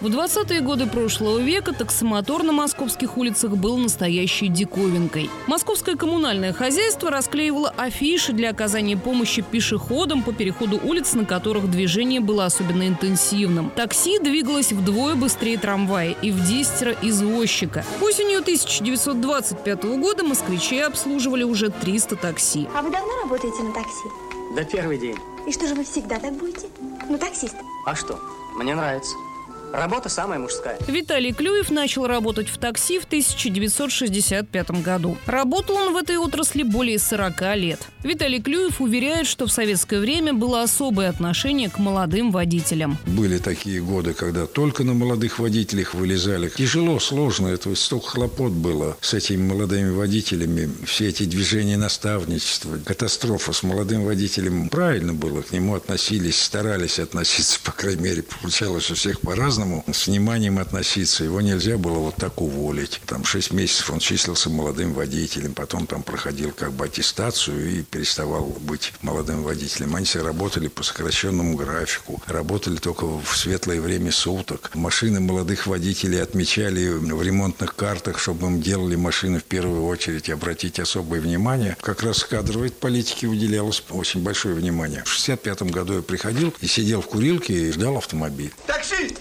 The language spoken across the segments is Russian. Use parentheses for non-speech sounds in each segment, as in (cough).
В 20-е годы прошлого века таксомотор на московских улицах был настоящей диковинкой. Московское коммунальное хозяйство расклеивало афиши для оказания помощи пешеходам по переходу улиц, на которых движение было особенно интенсивным. Такси двигалось вдвое быстрее трамвая и в десятеро извозчика. Осенью 1925 года москвичи обслуживали уже 300 такси. А вы давно работаете на такси? Да первый день. И что же вы всегда так будете? Ну, таксист. А что? Мне нравится. Работа самая мужская. Виталий Клюев начал работать в такси в 1965 году. Работал он в этой отрасли более 40 лет. Виталий Клюев уверяет, что в советское время было особое отношение к молодым водителям. Были такие годы, когда только на молодых водителях вылезали. Тяжело, сложно, это столько хлопот было с этими молодыми водителями. Все эти движения наставничества, катастрофа с молодым водителем. Правильно было, к нему относились, старались относиться, (laughs) по крайней мере, получалось у всех по-разному по-разному с вниманием относиться. Его нельзя было вот так уволить. Там шесть месяцев он числился молодым водителем, потом там проходил как бы аттестацию и переставал быть молодым водителем. Они все работали по сокращенному графику, работали только в светлое время суток. Машины молодых водителей отмечали в ремонтных картах, чтобы им делали машины в первую очередь, обратить особое внимание. Как раз кадровой политике уделялось очень большое внимание. В 65 году я приходил и сидел в курилке и ждал автомобиль. Такси!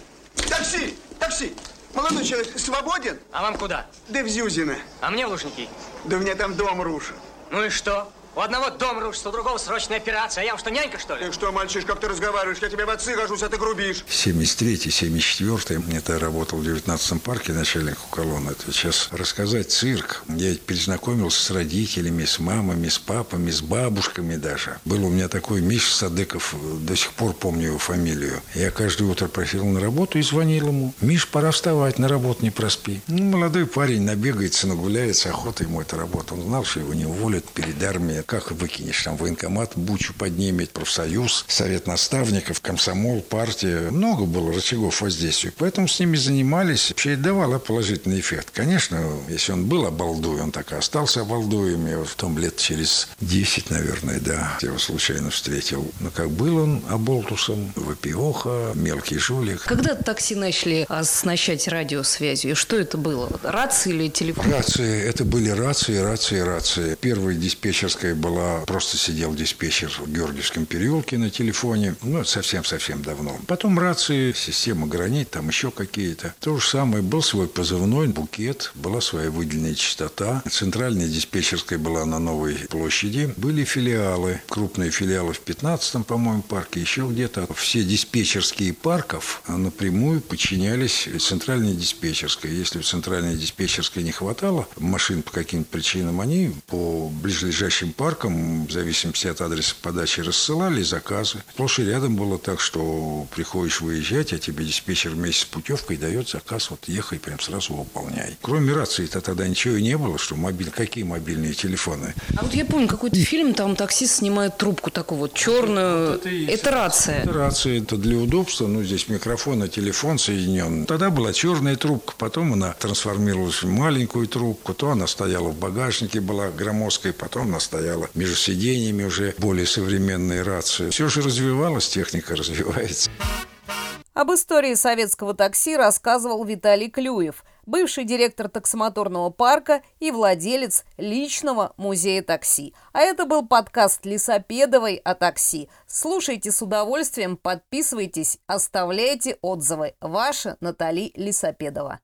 Молодой человек, свободен? А вам куда? Да в Зюзино. А мне в Лужники. Да у меня там дом рушит. Ну и что? У одного дом рушится, у другого срочная операция. А я вам что, нянька, что ли? Ты что, мальчиш, как ты разговариваешь? Я тебе в отцы гожусь, а ты грубишь. 73-й, 74-й. Это работал в 19-м парке начальник колонны. Это сейчас рассказать цирк. Я перезнакомился с родителями, с мамами, с папами, с бабушками даже. Был у меня такой Миша Садыков, до сих пор помню его фамилию. Я каждое утро просил на работу и звонил ему. Миш, пора вставать, на работу не проспи. Ну, молодой парень набегается, нагуляется, охота ему эта работа. Он знал, что его не уволят перед армией как выкинешь? Там военкомат бучу поднимет, профсоюз, совет наставников, комсомол, партия. Много было рычагов воздействия. Поэтому с ними занимались. Вообще это давало положительный эффект. Конечно, если он был обалдуй, он так и остался обалдуем. Я в том лет через 10, наверное, да, я его случайно встретил. Но как был он оболтусом, выпиоха, мелкий жулик. Когда такси начали оснащать радиосвязью? Что это было? Рации или телефон? Рации. Это были рации, рации, рации. Первая диспетчерская была, просто сидел диспетчер в Георгиевском переулке на телефоне, ну, совсем-совсем давно. Потом рации, система гранит, там еще какие-то. То же самое, был свой позывной, букет, была своя выделенная частота. Центральная диспетчерская была на Новой площади. Были филиалы, крупные филиалы в 15-м, по-моему, парке, еще где-то. Все диспетчерские парков напрямую подчинялись центральной диспетчерской. Если в центральной диспетчерской не хватало машин по каким-то причинам, они по ближайшим паркам в зависимости от адреса подачи, рассылали заказы. Сплошь и рядом было так, что приходишь выезжать, а тебе диспетчер вместе с путевкой дает заказ, вот ехай, прям сразу выполняй. Кроме рации-то тогда ничего и не было, что мобиль... Какие мобильные телефоны? А вот я помню какой-то фильм, там таксист снимает трубку такую вот черную. Вот это, это, это рация. Это рация, это для удобства, ну здесь микрофон, а телефон соединен. Тогда была черная трубка, потом она трансформировалась в маленькую трубку, то она стояла в багажнике, была громоздкой, потом она стояла стояла между сиденьями уже более современные рации. Все же развивалась, техника развивается. Об истории советского такси рассказывал Виталий Клюев, бывший директор таксомоторного парка и владелец личного музея такси. А это был подкаст Лисопедовой о такси. Слушайте с удовольствием, подписывайтесь, оставляйте отзывы. Ваша Натали Лисопедова.